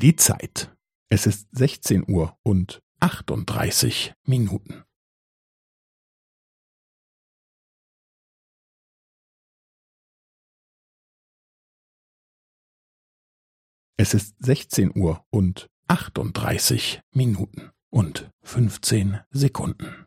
Die Zeit. Es ist 16 Uhr und 38 Minuten. Es ist 16 Uhr und 38 Minuten und 15 Sekunden.